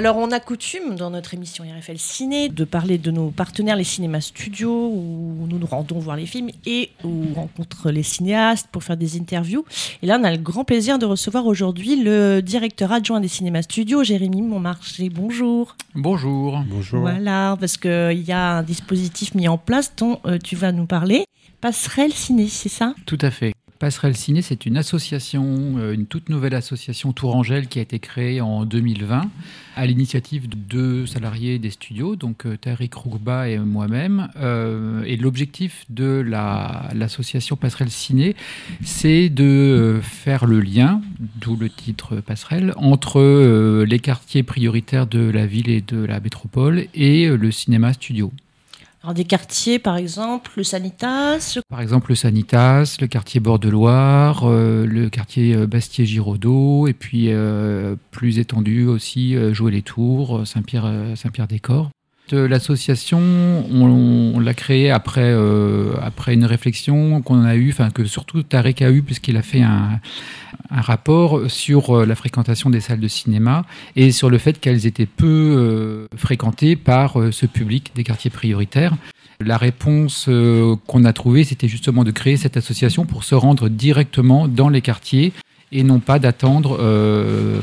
Alors, on a coutume dans notre émission RFL Ciné de parler de nos partenaires, les cinémas studios, où nous nous rendons voir les films et où on rencontre les cinéastes pour faire des interviews. Et là, on a le grand plaisir de recevoir aujourd'hui le directeur adjoint des cinémas studios, Jérémy Montmarché. Bonjour. Bonjour. Bonjour. Voilà, parce qu'il y a un dispositif mis en place dont euh, tu vas nous parler. Passerelle Ciné, c'est ça? Tout à fait. Passerelle Ciné, c'est une association, euh, une toute nouvelle association Tourangelle qui a été créée en 2020 à l'initiative de deux salariés des studios, donc euh, Tariq Rougba et moi-même. Euh, et l'objectif de l'association Passerelle Ciné, c'est de faire le lien, d'où le titre Passerelle, entre les quartiers prioritaires de la ville et de la métropole et le cinéma studio. Alors des quartiers, par exemple, le Sanitas Par exemple, le Sanitas, le quartier Bord-de-Loire, euh, le quartier euh, Bastier-Giraudot, et puis euh, plus étendu aussi, Jouer-les-Tours, Saint-Pierre, Saint-Pierre-des-Corps l'association, on, l'a créée après, euh, après une réflexion qu'on a eue, enfin que surtout Tarek a eu, puisqu'il a fait un, rapport sur euh, la fréquentation des salles de cinéma et sur le fait qu'elles étaient peu euh, fréquentées par ce public des quartiers prioritaires. La réponse qu'on a trouvée, c'était justement de créer cette association pour se rendre directement dans les quartiers et non pas d'attendre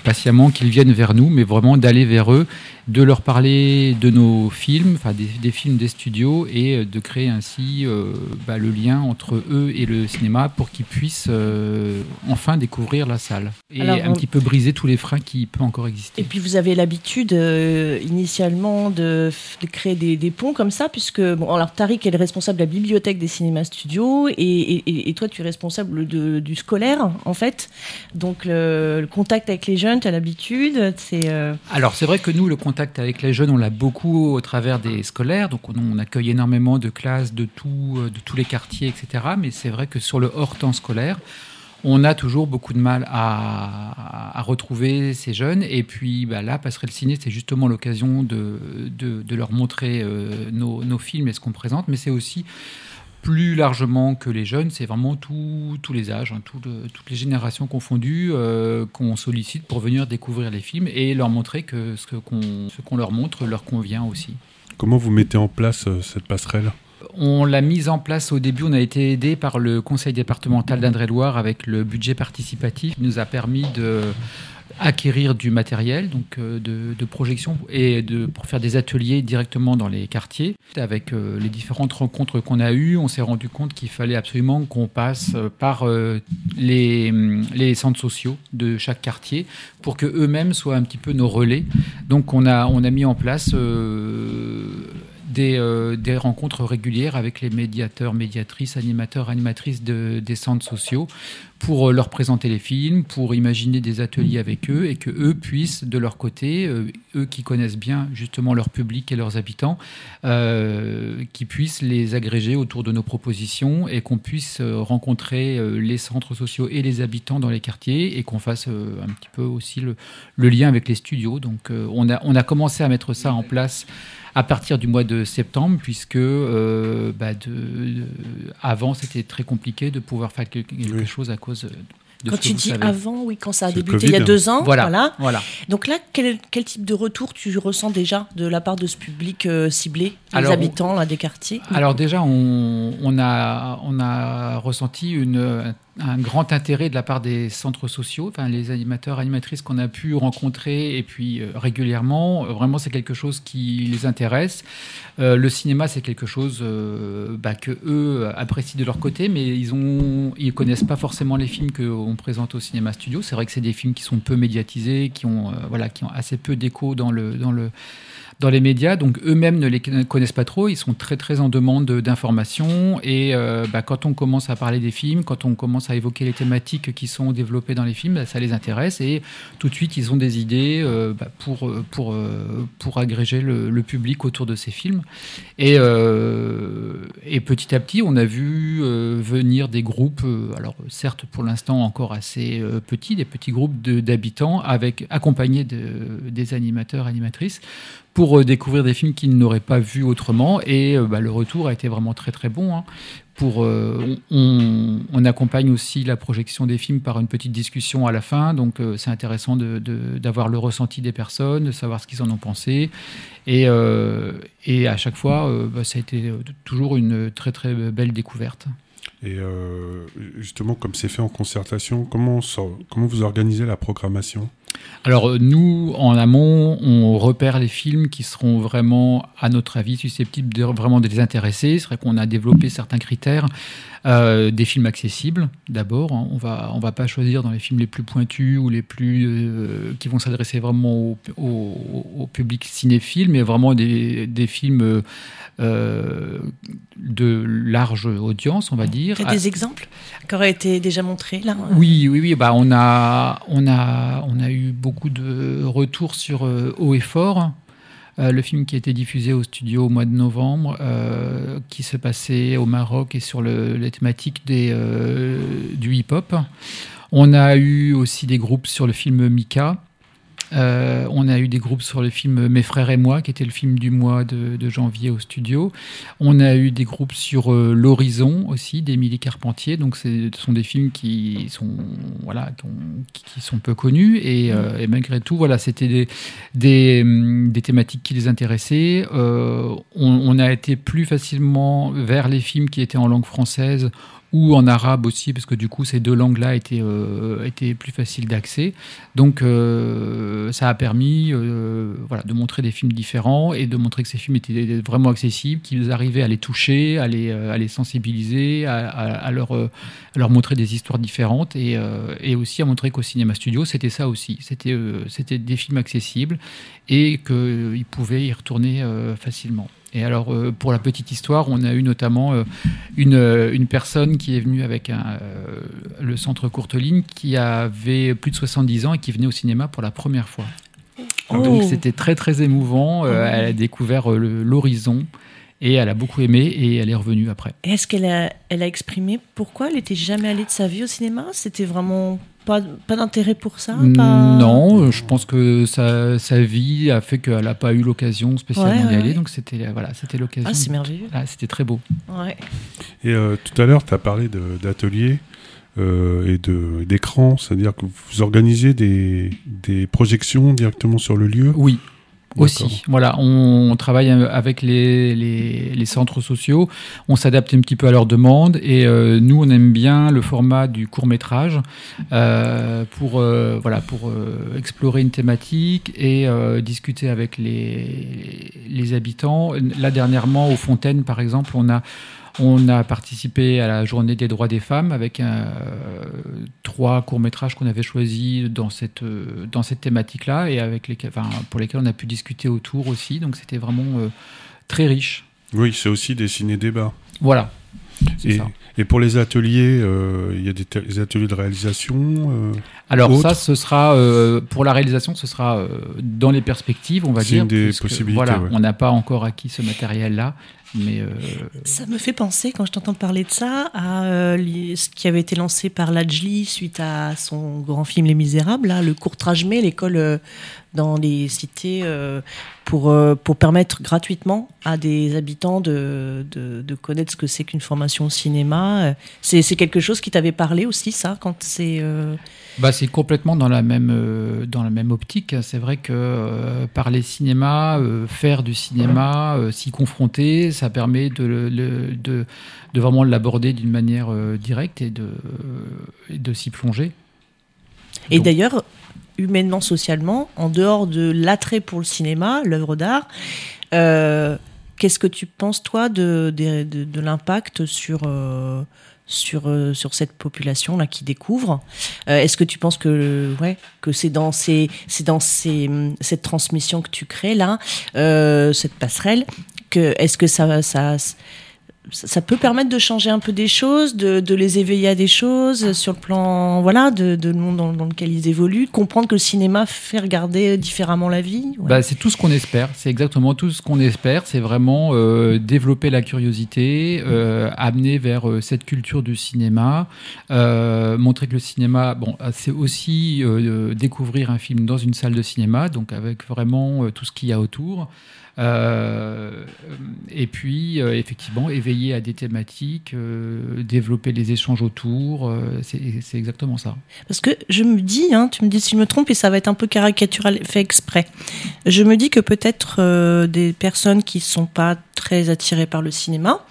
patiemment qu'ils viennent vers nous, mais vraiment d'aller vers eux de leur parler de nos films, enfin des, films des studios, et euh, de créer ainsi euh, bah, le lien entre eux et le cinéma pour qu'ils puissent euh, enfin découvrir la salle et un petit peu briser tous les freins qui peuvent encore exister. Et puis vous avez l'habitude initialement de, créer des, ponts comme ça, puisque bon, alors Tariq est le responsable de la bibliothèque des cinémas studios, et, toi tu es responsable du scolaire en fait. Donc le, contact avec les jeunes, tu as l'habitude. C'est alors c'est vrai que nous le contact avec les jeunes, on l'a beaucoup au travers des scolaires. Donc, on, accueille énormément de classes de, euh, tous les quartiers, etc. Mais c'est vrai que sur le hors temps scolaire, on a toujours beaucoup de mal à, retrouver ces jeunes. Et puis bah, là, Passerelle Ciné, c'est justement l'occasion de, de, leur montrer euh, nos, nos, films et ce qu'on présente. Mais c'est aussi plus largement que les jeunes, c'est vraiment tous les âges, hein, toutes les générations confondues euh, qu'on sollicite pour venir découvrir les films et leur montrer que ce qu'on leur montre leur convient aussi. Comment vous mettez en place euh, cette passerelle? On l'a mise en place au début, on a été aidé par le conseil départemental d'Indre-et-Loire avec le budget participatif. Qui nous a permis de acquérir du matériel donc euh, de, projection et de, pour faire des ateliers directement dans les quartiers. Avec euh, les différentes rencontres qu'on a eues, on s'est rendu compte qu'il fallait absolument qu'on passe euh, par les, les, centres sociaux de chaque quartier pour que eux-mêmes soient un petit peu nos relais. Donc on a, on a mis en place des, des, rencontres régulières avec les médiateurs, médiatrices, animateurs, animatrices de, des centres sociaux pour euh, leur présenter les films, pour imaginer des ateliers avec eux et que eux puissent de leur côté, euh, eux qui connaissent bien justement leur public et leurs habitants, euh, qui puissent les agréger autour de nos propositions et qu'on puisse rencontrer les centres sociaux et les habitants dans les quartiers et qu'on fasse un petit peu aussi le, le, lien avec les studios. Donc on, a, on a commencé à mettre ça en place à partir du mois de septembre, puisque euh, bah de, avant c'était très compliqué de pouvoir faire quelque, chose à cause de quand tu dis avant, oui, quand ça a débuté il y a deux ans, voilà. voilà. Donc là, quel, quel, type de retour tu ressens déjà de la part de ce public euh, ciblé, les habitants là, des quartiers? Alors déjà, on, on, a, on a ressenti une, un grand intérêt de la part des centres sociaux, enfin les animateurs, animatrices qu'on a pu rencontrer et puis euh, régulièrement. Euh, vraiment, c'est quelque chose qui les intéresse. Euh, le cinéma, c'est quelque chose bah, que eux apprécient de leur côté, mais ils ont, ils connaissent pas forcément les films qu'on présente au cinéma studio. C'est vrai que c'est des films qui sont peu médiatisés, qui ont, voilà, qui ont assez peu d'écho dans le, dans le dans les médias, donc eux-mêmes ne les connaissent pas trop, ils sont très très en demande d'informations et euh, bah, quand on commence à parler des films, quand on commence à évoquer les thématiques qui sont développées dans les films, bah, ça les intéresse et tout de suite ils ont des idées euh, bah, pour, pour, euh, pour agréger le, public autour de ces films. Et, et petit à petit, on a vu venir des groupes, alors certes pour l'instant encore assez petits, des petits groupes d'habitants avec accompagnés de, des animateurs, animatrices pour découvrir des films qu'ils n'auraient pas vus autrement. Et bah, le retour a été vraiment très très bon. Hein pour, euh, on, accompagne aussi la projection des films par une petite discussion à la fin, donc euh, c'est intéressant d'avoir le ressenti des personnes, de savoir ce qu'ils en ont pensé. Et, euh, et à chaque fois, bah, ça a été toujours une très très belle découverte. Et justement, comme c'est fait en concertation, comment, comment vous organisez la programmation? Alors euh, nous, en amont, on repère les films qui seront vraiment, à notre avis, susceptibles de vraiment de les intéresser. C'est vrai qu'on a développé certains critères. Euh, des films accessibles, d'abord. Hein. On va, on va pas choisir dans les films les plus pointus ou les plus euh, qui vont s'adresser vraiment au, public cinéphile, mais vraiment des, des films de large audience, on va dire. As des exemples qui auraient été déjà montrés là? Oui, oui, oui. Bah, on, a, on, a, on a eu beaucoup de retours sur euh, Haut et Fort. Euh, le film qui a été diffusé au studio au mois de novembre, euh, qui se passait au Maroc et sur le, les thématiques des, du hip-hop. On a eu aussi des groupes sur le film Mika, euh, on a eu des groupes sur le film Mes frères et moi, qui était le film du mois de, janvier au studio. On a eu des groupes sur euh, L'Horizon aussi, d'Émilie Carpentier. Donc, ce sont des films qui sont, voilà, qui, sont peu connus. Euh, et, malgré tout, voilà, c'était des, des, thématiques qui les intéressaient. On, on, a été plus facilement vers les films qui étaient en langue française ou en arabe aussi, parce que du coup, ces deux langues-là étaient, euh, étaient plus faciles d'accès. Donc, euh, ça a permis euh, voilà, de montrer des films différents et de montrer que ces films étaient vraiment accessibles, qu'ils arrivaient à les toucher, à les, à les sensibiliser, à, à, leur, à, leur, montrer des histoires différentes et, et aussi à montrer qu'au cinéma studio, c'était ça aussi. C'était c'était des films accessibles et qu'ils pouvaient y retourner facilement. Et alors, euh, pour la petite histoire, on a eu notamment euh, une, euh, une, personne qui est venue avec un, le centre Courteline qui avait plus de 70 ans et qui venait au cinéma pour la première fois. Donc oh. c'était très très émouvant. Oh. elle a découvert l'horizon et elle a beaucoup aimé et elle est revenue après. Est-ce qu'elle a, elle a exprimé pourquoi elle n'était jamais allée de sa vie au cinéma? C'était vraiment pas, pas d'intérêt pour ça Non, je pense que sa, sa vie a fait qu'elle n'a pas eu l'occasion spécialement d'y aller. Donc c'était voilà, c'était l'occasion. Ah, c'est merveilleux. Ah, c'était très beau. Ouais. Et euh, tout à l'heure, tu as parlé d'ateliers. Euh, et d'écran, c'est-à-dire que vous organisez des, des projections directement sur le lieu? Oui, aussi. Voilà, on, travaille avec les, centres sociaux, on s'adapte un petit peu à leurs demandes et euh, nous, on aime bien le format du court métrage euh, pour, euh, voilà, pour explorer une thématique et discuter avec les, les habitants. Là, dernièrement, aux Fontaines, par exemple, on a on a participé à la journée des droits des femmes avec un, trois courts-métrages qu'on avait choisis dans cette, dans cette thématique-là et avec les, enfin, pour lesquels on a pu discuter autour aussi. Donc c'était vraiment euh, très riche. Oui, c'est aussi des ciné-débats. Voilà. Et, et, pour les ateliers, euh, il y a des, ateliers de réalisation euh, Alors ça, ce sera pour la réalisation, ce sera dans les perspectives, on va dire. C'est une des possibilités. Voilà, on n'a pas encore acquis ce matériel-là, mais ça me fait penser, quand je t'entends parler de ça, à ce qui avait été lancé par Lajli suite à son grand film Les Misérables, le court mais l'école dans les cités euh, pour, euh, pour permettre gratuitement à des habitants de, de, connaître ce que c'est qu'une formation au cinéma. C'est quelque chose qui t'avait parlé aussi, ça, quand c'est... Euh, bah, c'est complètement dans la même, dans la même optique. C'est vrai que parler cinéma, faire du cinéma, s'y confronter, ça permet de, de, de, de vraiment l'aborder d'une manière directe et de, de s'y plonger. Et d'ailleurs, humainement, socialement, en dehors de l'attrait pour le cinéma, l'œuvre d'art. Euh, qu'est-ce que tu penses, toi, de, de, l'impact sur, euh, sur, euh, sur cette population-là qui découvre. Est-ce que tu penses que, ouais, que c'est dans, ces, dans ces, cette transmission que tu crées, là, cette passerelle, que, est-ce que ça, ça, ça peut permettre de changer un peu des choses, de, les éveiller à des choses sur le plan voilà de, le monde dans, lequel ils évoluent, comprendre que le cinéma fait regarder différemment la vie. Bah, c'est tout ce qu'on espère, c'est exactement tout ce qu'on espère, c'est vraiment euh, développer la curiosité, euh, amener vers euh, cette culture du cinéma, euh, montrer que le cinéma, bon, c'est aussi euh, découvrir un film dans une salle de cinéma, donc avec vraiment tout ce qu'il y a autour. Euh, et puis, euh, effectivement, éveiller à des thématiques, euh, développer les échanges autour, c'est exactement ça. Parce que je me dis, hein, tu me dis si je me trompe, et ça va être un peu caricatural, fait exprès. Je me dis que peut-être des personnes qui sont pas très attirées par le cinéma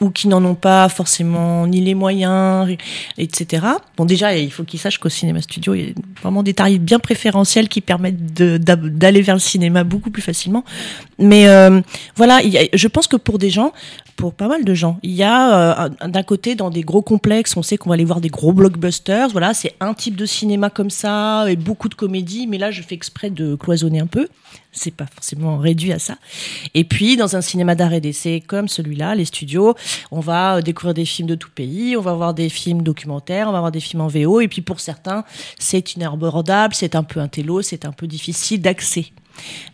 ou qui n'en ont pas forcément ni les moyens, etc. Bon, déjà, il faut qu'ils sachent qu'au cinéma studio, il y a vraiment des tarifs bien préférentiels qui permettent d'aller vers le cinéma beaucoup plus facilement. Mais euh, voilà, je pense que pour des gens, pour pas mal de gens, il y a euh, d'un côté dans des gros complexes, on sait qu'on va aller voir des gros blockbusters. Voilà, c'est un type de cinéma comme ça et beaucoup de comédie. Mais là, je fais exprès de cloisonner un peu. C'est pas forcément réduit à ça. Et puis, dans un cinéma d'art et d'essai comme celui-là, les studios, on va découvrir des films de tout pays, on va voir des films documentaires, on va voir des films en VO. Et puis, pour certains, c'est inabordable, c'est un peu un télo, c'est un peu difficile d'accès.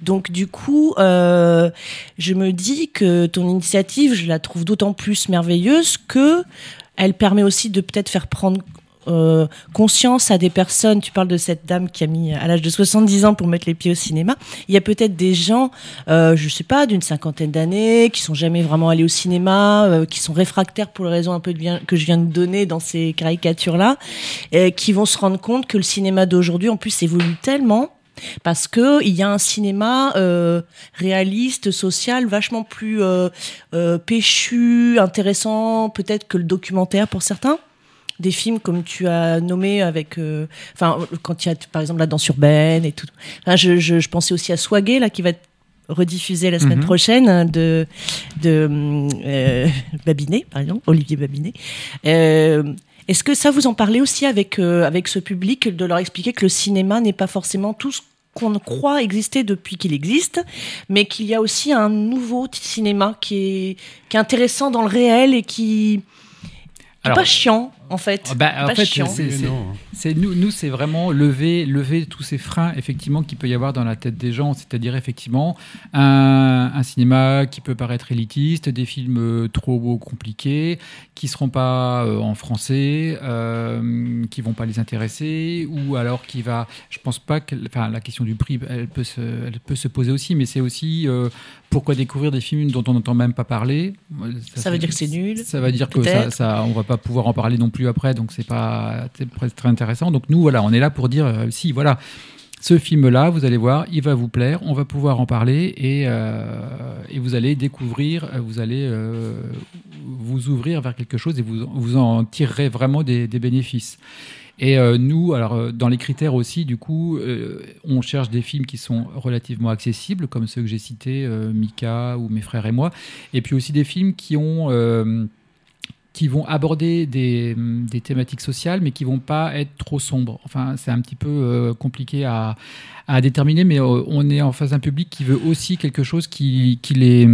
Donc du coup, euh, je me dis que ton initiative, je la trouve d'autant plus merveilleuse que elle permet aussi de peut-être faire prendre euh, conscience à des personnes, tu parles de cette dame qui a mis à l'âge de 70 ans pour mettre les pieds au cinéma, il y a peut-être des gens, euh, je sais pas, d'une cinquantaine d'années, qui sont jamais vraiment allés au cinéma, euh, qui sont réfractaires pour les raisons un peu que je viens de donner dans ces caricatures-là, qui vont se rendre compte que le cinéma d'aujourd'hui, en plus, évolue tellement parce que il y a un cinéma euh, réaliste, social, vachement plus euh, euh, péchu, intéressant, peut-être que le documentaire pour certains. Des films comme tu as nommé avec, enfin, quand il y a par exemple la danse urbaine et tout. Enfin, je, je, je, pensais aussi à Swagé là qui va être rediffusé la semaine mm -hmm. prochaine de de Babinet par exemple, Olivier Babinet. Est-ce que ça vous en parlez aussi avec euh, avec ce public de leur expliquer que le cinéma n'est pas forcément tout ce qu'on croit exister depuis qu'il existe, mais qu'il y a aussi un nouveau cinéma qui est qui est intéressant dans le réel et qui Alors, pas chiant? En fait. Bah, en pas fait, chiant. c'est nous, nous c'est vraiment lever, lever tous ces freins effectivement qu'il peut y avoir dans la tête des gens, c'est-à-dire effectivement un, un, cinéma qui peut paraître élitiste, des films trop compliqués, qui seront pas euh, en français, euh, qui vont pas les intéresser, ou alors qui va, je pense pas que, enfin la question du prix, elle peut se, elle peut se poser aussi, mais c'est aussi euh, pourquoi découvrir des films dont on n'entend même pas parler. Ça, ça veut dire que c'est nul. Ça veut dire que ça, ça, on va pas pouvoir en parler non plus après, donc c'est pas très intéressant. Donc nous, voilà, on est là pour dire euh, si, voilà, ce film-là, vous allez voir, il va vous plaire, on va pouvoir en parler et, euh, et vous allez découvrir, vous allez euh, vous ouvrir vers quelque chose et vous, vous en tirerez vraiment des, bénéfices. Et euh, nous, alors euh, dans les critères aussi, du coup, euh, on cherche des films qui sont relativement accessibles, comme ceux que j'ai cités, Mika ou Mes frères et moi, et puis aussi des films qui ont qui vont aborder des, des, thématiques sociales, mais qui vont pas être trop sombres. Enfin, c'est un petit peu euh, compliqué à, à, déterminer, mais euh, on est en face d'un public qui veut aussi quelque chose qui, qui, les,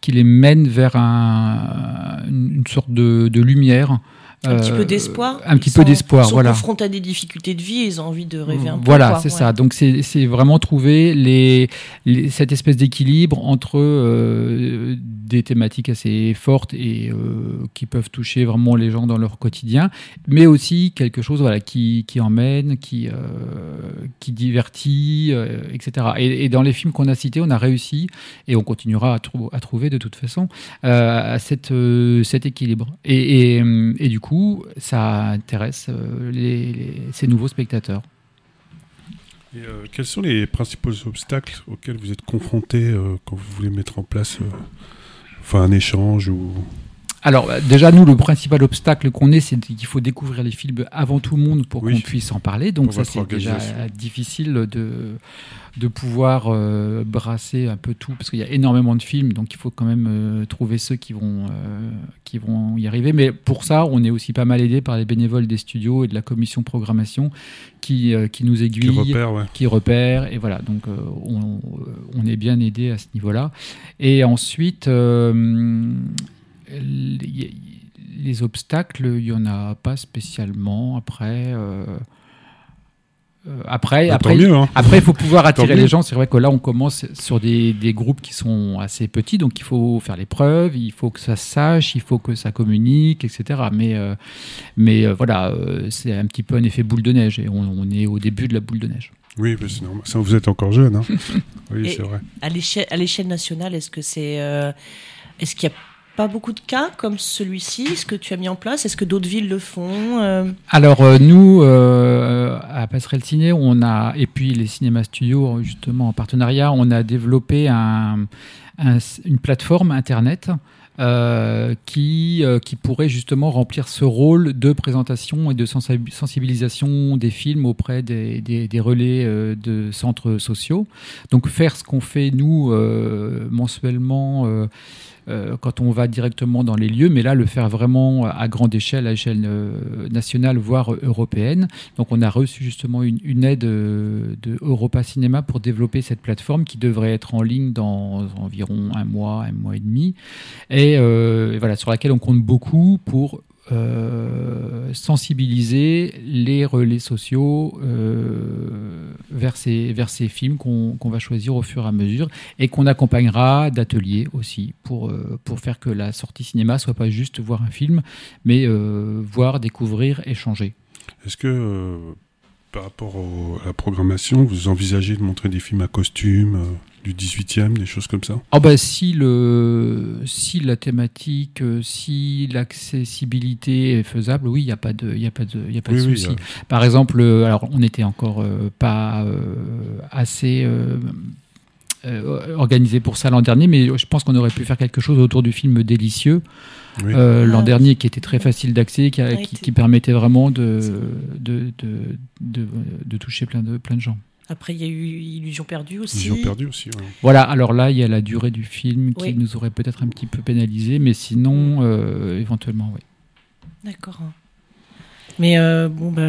qui les mène vers un, une sorte de, de lumière. Un petit peu d'espoir. Un petit peu d'espoir, voilà. Ils sont confrontés à des difficultés de vie, ils ont envie de rêver un peu. Voilà, c'est ouais. ça. Donc c'est vraiment trouver les, les, cette espèce d'équilibre entre euh, des thématiques assez fortes et euh, qui peuvent toucher vraiment les gens dans leur quotidien, mais aussi quelque chose voilà, qui, qui emmène, qui, euh, qui divertit, euh, etc. Et, et, dans les films qu'on a cités, on a réussi, et on continuera à, trou à trouver de toute façon, euh, à cette, cet équilibre. Et, et, et du coup, ça intéresse euh, les, ces nouveaux spectateurs. Et euh, quels sont les principaux obstacles auxquels vous êtes confrontés euh, quand vous voulez mettre en place enfin, un échange ou... Alors déjà, nous, le principal obstacle qu'on ait, c'est qu'il faut découvrir les films avant tout le monde pour oui. qu'on puisse en parler. Donc ça, c'est déjà difficile de, de pouvoir euh, brasser un peu tout, parce qu'il y a énormément de films, donc il faut quand même euh, trouver ceux qui vont, euh, qui vont y arriver. Mais pour ça, on est aussi pas mal aidé par les bénévoles des studios et de la commission programmation qui, qui nous aiguillent, qui repèrent, ouais. qui repèrent, et voilà. Donc on, on, est bien aidé à ce niveau-là. Et ensuite les, les obstacles, il n'y en a pas spécialement. Après, euh, euh, après, Bah, après, mieux, hein. après, il faut pouvoir attirer les gens. C'est vrai que là, on commence sur des, des groupes qui sont assez petits, donc il faut faire les preuves, il faut que ça se sache, il faut que ça communique, etc. Mais, euh, mais euh, voilà, euh, c'est un petit peu un effet boule de neige et on, on est au début de la boule de neige. Oui, c'est normal. Ça, vous êtes encore jeune. Hein. oui, c'est vrai. À l'échelle, à l'échelle nationale, est-ce que c'est, euh, est-ce qu'il n'y a pas beaucoup de cas comme celui-ci Est-ce que tu as mis en place? Est-ce que d'autres villes le font Euh, Alors euh, nous, euh, à Passerelle Ciné, on a et puis les cinémas studios justement en partenariat, on a développé un- un- une plateforme internet. qui, qui pourrait justement remplir ce rôle de présentation et de sensibi- sensibilisation des films auprès des, des- relais de centres sociaux. Donc faire ce qu'on fait nous mensuellement quand on va directement dans les lieux, mais là le faire vraiment à grande échelle, à échelle euh, nationale, voire européenne. Donc on a reçu justement une, aide euh, de Europa Cinéma pour développer cette plateforme qui devrait être en ligne dans environ un mois, un mois et demi, et, euh, voilà sur laquelle on compte beaucoup pour euh, sensibiliser les relais sociaux euh, vers, ces, vers ces films qu'on va choisir au fur et à mesure et qu'on accompagnera d'ateliers aussi pour, euh, pour faire que la sortie cinéma soit pas juste voir un film, mais euh, voir, découvrir, échanger. Est-ce que, euh, par rapport au- à la programmation, vous envisagez de montrer des films à costume, euh, du 18e, des choses comme ça? Ah bah, si, le, si la thématique, euh, si l'accessibilité est faisable, oui, il n'y a pas de, il y a pas de, il y a pas de Oui, oui, souci. Par exemple, euh, alors on n'était encore euh, pas euh, assez euh, organisé pour ça l'an dernier, mais je pense qu'on aurait pu faire quelque chose autour du film Délicieux oui. euh, l'an Ah. dernier, qui était très facile d'accès, qui, permettait vraiment de, de, de, de, de toucher plein de, plein de gens. Après, il y a eu Illusion perdue aussi. Ils ont perdu aussi. ouais. Voilà, alors là, il y a la durée du film qui Oui. nous aurait peut-être un petit peu pénalisé, mais sinon, euh, éventuellement, oui. D'accord. Mais euh, bon, bah,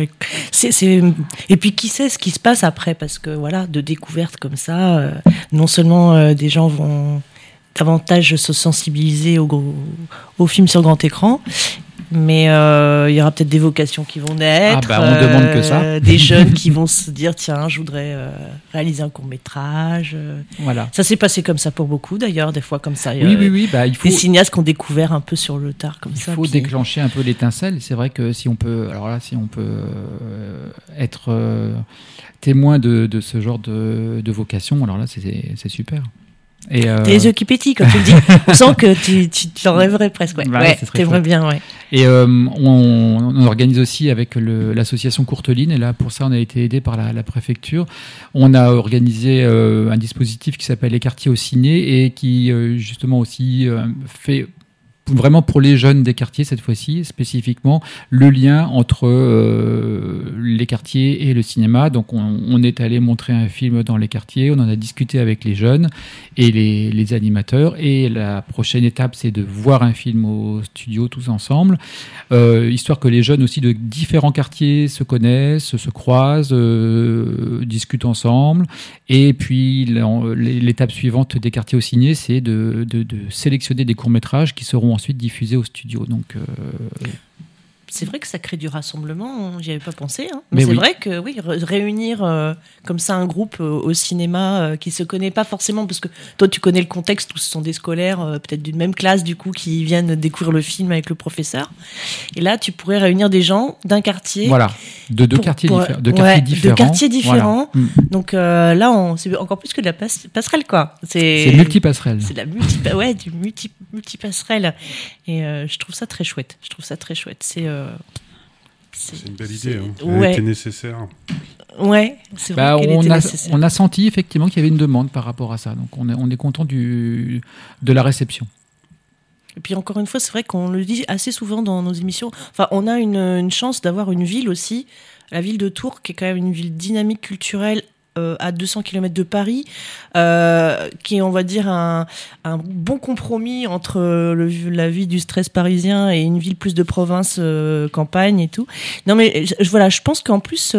c'est, et puis qui sait ce qui se passe après Parce que voilà, de découvertes comme ça, euh, non seulement euh, des gens vont davantage se sensibiliser au, au film sur grand écran, mais euh, il y aura peut-être des vocations qui vont naître. Ah bah, on demande que ça. euh, Des jeunes qui vont se dire tiens, je voudrais euh, réaliser un court métrage. Voilà. Ça s'est passé comme ça pour beaucoup d'ailleurs, des fois comme ça. Oui, oui, oui, bah, il faut, Des cinéastes qui ont découvert un peu sur le tard comme il ça. faut puis- déclencher un peu l'étincelle. C'est vrai que si on peut, alors là, si on peut être témoin de, de ce genre de, de vocation, alors là, c'est super. Et, euh, T'as les yeux qui pétillent quand tu le dis. On sent que tu, tu t'en rêverais presque. Ouais, Bah, ouais t'aimerais bien, ouais. Et euh, on, on organise aussi avec le- l'association Courteline, et là pour ça on a été aidé par la, la préfecture. On a organisé euh, un dispositif qui s'appelle les quartiers au ciné et qui euh, justement aussi euh, fait vraiment pour les jeunes des quartiers cette fois-ci spécifiquement le lien entre euh, les quartiers et le cinéma. Donc on, est allé montrer un film dans les quartiers, on en a discuté avec les jeunes et les, animateurs. Et la prochaine étape c'est de voir un film au studio tous ensemble, euh, histoire que les jeunes aussi de différents quartiers se connaissent, se croisent, euh, discutent ensemble. Et puis l'étape suivante des quartiers au ciné, c'est de, de- sélectionner des courts métrages qui seront ensuite diffusés au studio. Donc euh, C'est vrai que ça crée du rassemblement, j'y avais pas pensé. hein. Mais Mais, c'est oui. vrai que oui, réunir euh, comme ça un groupe euh, au cinéma euh, qui se connaît pas forcément, parce que toi tu connais le contexte où ce sont des scolaires, euh, peut-être d'une même classe du coup, qui viennent découvrir le film avec le professeur. Et là, tu pourrais réunir des gens d'un quartier. voilà, de deux Pour- quartiers, pour- diffé- de ouais, quartiers de différents. quartiers Voilà. différents. Mm. Donc là, c'est encore plus que de la passe- passerelle, quoi. C'est multipasserelle. C'est la multi, ouais, du multi, multipasserelle. Et je trouve ça très chouette. Je trouve ça très chouette. C'est. C'est une belle idée. Hein. Elle Ouais, était nécessaire. ouais, c'est vrai Bah, qu'elle on, était a, nécessaire. on a senti effectivement qu'il y avait une demande par rapport à ça. Donc on est, on est content du, de la réception. Et puis encore une fois, c'est vrai qu'on le dit assez souvent dans nos émissions. Enfin, on a une, une chance d'avoir une ville aussi, la ville de Tours, qui est quand même une ville dynamique culturelle euh, à 200 km de Paris, euh, qui est, on va dire, un, un bon compromis entre le, la vie du stress parisien et une ville plus de province, euh, campagne et tout. Non, mais je, voilà, je pense qu'en plus.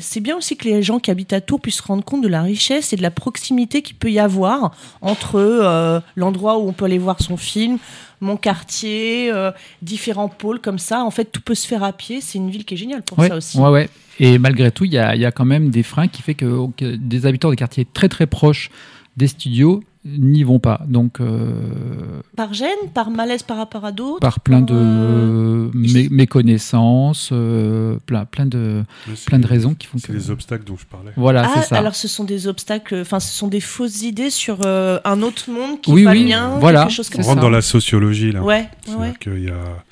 c'est bien aussi que les gens qui habitent à Tours puissent se rendre compte de la richesse et de la proximité qu'il peut y avoir entre euh, l'endroit où on peut aller voir son film, mon quartier, euh, différents pôles comme ça. En fait, tout peut se faire à pied. C'est une ville qui est géniale pour ça aussi. Ouais, ouais. Et malgré tout, il y a, y a, quand même des freins qui fait que, que des habitants des quartiers très très proches des studios n'y vont pas. Donc, euh, par gêne, par malaise par rapport à d'autres Par plein de euh, méconnaissances, euh, plein, plein, de, plein de raisons qui font que. C'est les obstacles dont je parlais. Voilà, ah, c'est ça. Alors, ce sont des obstacles, enfin, ce sont des fausses idées sur un autre monde qui oui, n'est pas oui, le mien, voilà, quelque chose comme On ça. rentre dans la sociologie, là. Ouais, ouais. qu'il y a.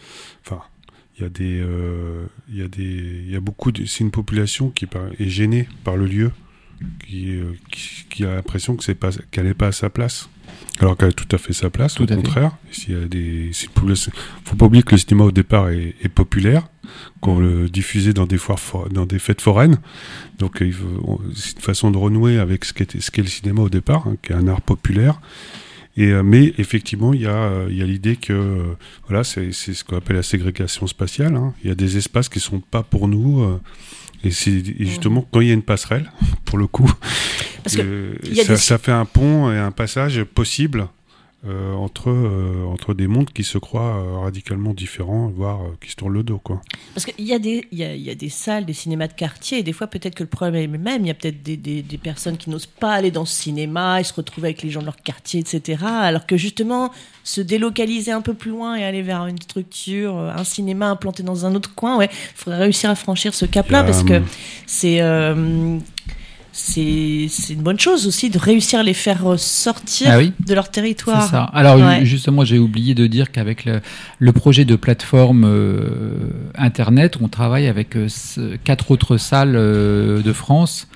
Il y a des, euh, il y a des, il y a beaucoup de, c'est une population qui est gênée par le lieu, qui, euh, qui, qui, a l'impression que c'est pas, qu'elle n'est pas à sa place. Alors qu'elle a tout à fait sa place, tout au contraire. S'il y a des, faut pas oublier que le cinéma au départ est, est populaire, qu'on le diffusait dans des foires, dans des fêtes foraines. Donc c'est une façon de renouer avec ce qu'est, ce qu'est le cinéma au départ, hein, qui est un art populaire. Et, euh, mais effectivement, il y a, euh, il y a l'idée que euh, voilà, c'est, ce qu'on appelle la ségrégation spatiale. Hein. Il y a des espaces qui sont pas pour nous. et c'est et justement quand il y a une passerelle, pour le coup, Parce que euh, il y a ça, des- ça fait un pont et un passage possible euh, entre, euh, entre des mondes qui se croient euh, radicalement différents, voire qui se tournent le dos. Quoi. Parce qu'il y, a des- y, a, y a des salles, des cinémas de quartier, et des fois peut-être que le problème est le même. Il y a peut-être des, des- des personnes qui n'osent pas aller dans ce cinéma et se retrouver avec les gens de leur quartier, etc. Alors que justement, se délocaliser un peu plus loin et aller vers une structure, un cinéma implanté dans un autre coin, ouais, il faudrait réussir à franchir ce cap-là parce que hum, c'est. C'est une bonne chose aussi de réussir à les faire sortir Ah oui. de leur C'est territoire. ça. Alors Ouais. justement, j'ai oublié de dire qu'avec le, le projet de plateforme euh, internet, on travaille avec euh, quatre autres salles euh, de France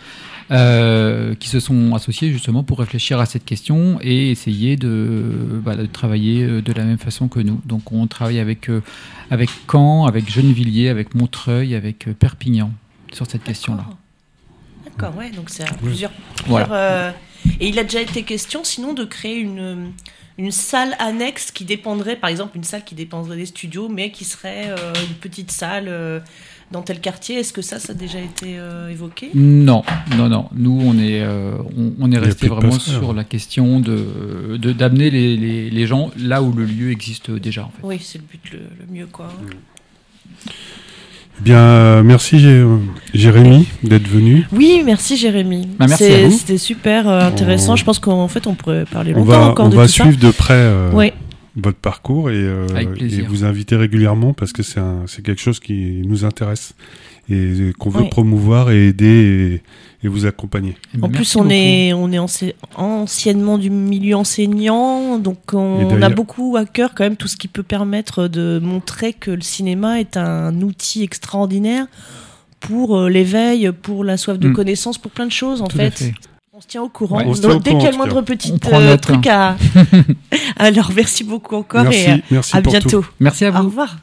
euh, qui se sont associées justement pour réfléchir à cette question et essayer de, bah, de travailler de la même façon que nous. Donc on travaille avec euh, avec Caen, avec Gennevilliers, avec Montreuil, avec Perpignan sur cette question-là. D'accord. Ouais, donc c'est Oui. plusieurs. Voilà. euh, et il a déjà été question, sinon, de créer une, une salle annexe qui dépendrait, par exemple, une salle qui dépendrait des studios, mais qui serait euh, une petite salle euh, dans tel quartier. Est-ce que ça, ça a déjà été euh, évoqué? Non, non, non. Nous, on est, euh, on, on est resté vraiment sur la question de de- d'amener les, les, les gens là où le lieu existe déjà. En fait. Oui, c'est le but le, le mieux, quoi. Eh Bien, euh, merci Jé- Jérémy d'être venu. Oui, merci Jérémy. Bah, merci C'est- à vous. C'était super euh, intéressant. On- Je pense qu'en fait, on pourrait parler On longtemps va, encore on de va tout ça. suivre de près euh, votre parcours et, euh, et vous inviter régulièrement parce que c'est un- c'est quelque chose qui nous intéresse et qu'on veut Oui. promouvoir et aider et, et vous accompagner. Eh ben, En plus, on beaucoup. est, on est anci- anciennement du milieu enseignant, donc on, a beaucoup à cœur quand même tout ce qui peut permettre de montrer que le cinéma est un outil extraordinaire pour euh, l'éveil, pour la soif de Mm. connaissance, pour plein de choses en fait. fait. On se tient au courant. Ouais. Tient Donc, au dès qu'il y a le moindre petit euh, truc à. Alors, merci beaucoup encore merci, et merci à tout. bientôt. Merci à Au vous. revoir.